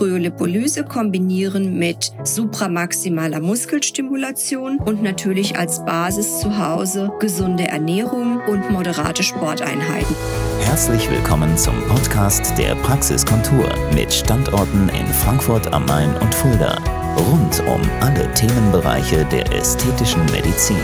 Kryolipolyse kombinieren mit supramaximaler Muskelstimulation und natürlich als Basis zu Hause gesunde Ernährung und moderate Sporteinheiten. Herzlich willkommen zum Podcast der Praxiskontur mit Standorten in Frankfurt am Main und Fulda. Rund um alle Themenbereiche der ästhetischen Medizin.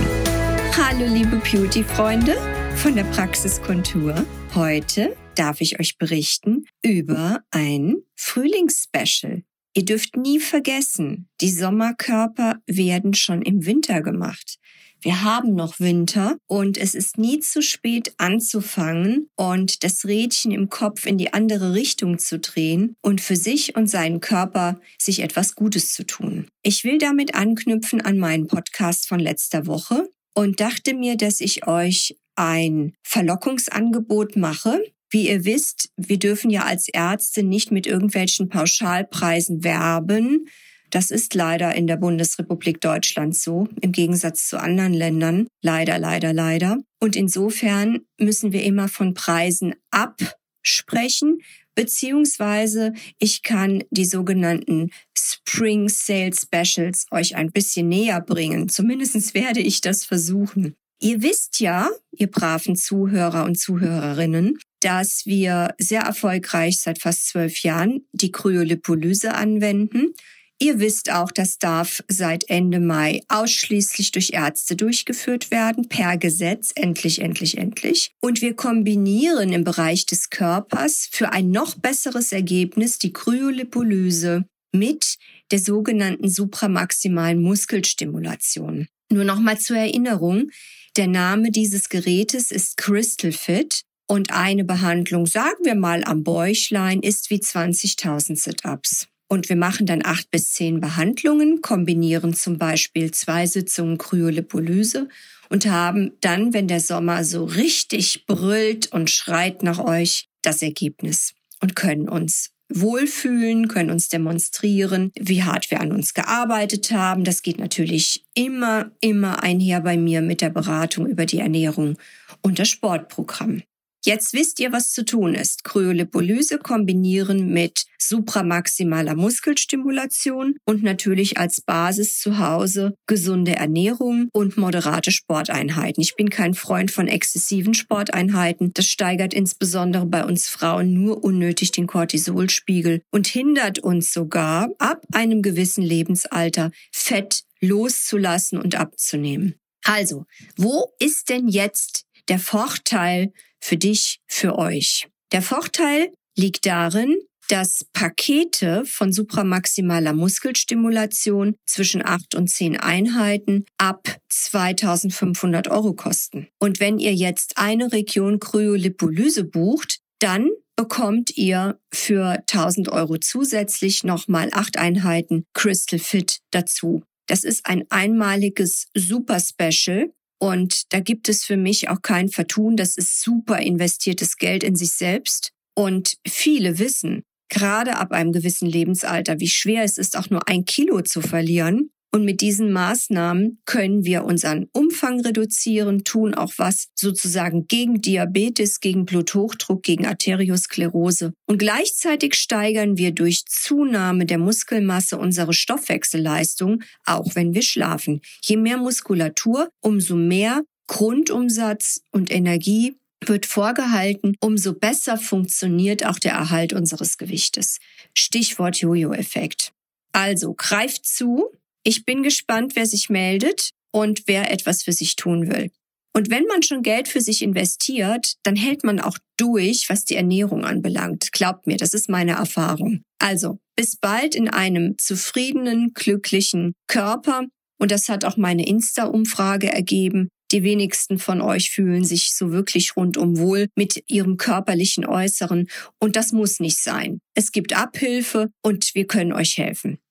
Hallo liebe Beauty-Freunde von der Praxiskontur. Heute darf ich euch berichten über ein Frühlingsspecial. Ihr dürft nie vergessen, die Sommerkörper werden schon im Winter gemacht. Wir haben noch Winter und es ist nie zu spät anzufangen und das Rädchen im Kopf in die andere Richtung zu drehen und für sich und seinen Körper sich etwas Gutes zu tun. Ich will damit anknüpfen an meinen Podcast von letzter Woche und dachte mir, dass ich euch ein Verlockungsangebot mache. Wie ihr wisst, wir dürfen ja als Ärzte nicht mit irgendwelchen Pauschalpreisen werben. Das ist leider in der Bundesrepublik Deutschland so, im Gegensatz zu anderen Ländern. Leider, leider, leider. Und insofern müssen wir immer von Preisen absprechen, beziehungsweise ich kann die sogenannten Spring Sale Specials euch ein bisschen näher bringen. Zumindest werde ich das versuchen. Ihr wisst ja, ihr braven Zuhörer und Zuhörerinnen, dass wir sehr erfolgreich seit fast zwölf Jahren die Kryolipolyse anwenden. Ihr wisst auch, das darf seit Ende Mai ausschließlich durch Ärzte durchgeführt werden, per Gesetz, endlich, endlich, endlich. Und wir kombinieren im Bereich des Körpers für ein noch besseres Ergebnis die Kryolipolyse mit der sogenannten supramaximalen Muskelstimulation. Nur nochmal zur Erinnerung, der Name dieses Gerätes ist Crystal Fit und eine Behandlung, sagen wir mal am Bäuchlein, ist wie 20.000 Sit-ups. Und wir machen dann acht bis zehn Behandlungen, kombinieren zum Beispiel zwei Sitzungen Kryolipolyse und haben dann, wenn der Sommer so richtig brüllt und schreit nach euch, das Ergebnis und können uns wohlfühlen, können uns demonstrieren, wie hart wir an uns gearbeitet haben. Das geht natürlich immer, immer einher bei mir mit der Beratung über die Ernährung und das Sportprogramm. Jetzt wisst ihr, was zu tun ist. Kryolipolyse kombinieren mit supramaximaler Muskelstimulation und natürlich als Basis zu Hause gesunde Ernährung und moderate Sporteinheiten. Ich bin kein Freund von exzessiven Sporteinheiten. Das steigert insbesondere bei uns Frauen nur unnötig den Cortisolspiegel und hindert uns sogar ab einem gewissen Lebensalter Fett loszulassen und abzunehmen. Also, wo ist denn jetzt der Vorteil für dich, für euch. Der Vorteil liegt darin, dass Pakete von supramaximaler Muskelstimulation zwischen acht und zehn Einheiten ab 2500 Euro kosten. Und wenn ihr jetzt eine Region Kryolipolyse bucht, dann bekommt ihr für 1000 Euro zusätzlich nochmal acht Einheiten Crystal Fit dazu. Das ist ein einmaliges Super Special und da gibt es für mich auch kein Vertun. Das ist super investiertes Geld in sich selbst. Und viele wissen, gerade ab einem gewissen Lebensalter, wie schwer es ist, auch nur ein Kilo zu verlieren. Und mit diesen Maßnahmen können wir unseren Umfang reduzieren, tun auch was sozusagen gegen Diabetes, gegen Bluthochdruck, gegen Arteriosklerose. Und gleichzeitig steigern wir durch Zunahme der Muskelmasse unsere Stoffwechselleistung, auch wenn wir schlafen. Je mehr Muskulatur, umso mehr Grundumsatz und Energie wird vorgehalten, umso besser funktioniert auch der Erhalt unseres Gewichtes. Stichwort Jojo-Effekt. Also greift zu, ich bin gespannt, wer sich meldet und wer etwas für sich tun will. Und wenn man schon Geld für sich investiert, dann hält man auch durch, was die Ernährung anbelangt. Glaubt mir, das ist meine Erfahrung. Also, bis bald in einem zufriedenen, glücklichen Körper. Und das hat auch meine Insta-Umfrage ergeben. Die wenigsten von euch fühlen sich so wirklich rundum wohl mit ihrem körperlichen Äußeren. Und das muss nicht sein. Es gibt Abhilfe und wir können euch helfen.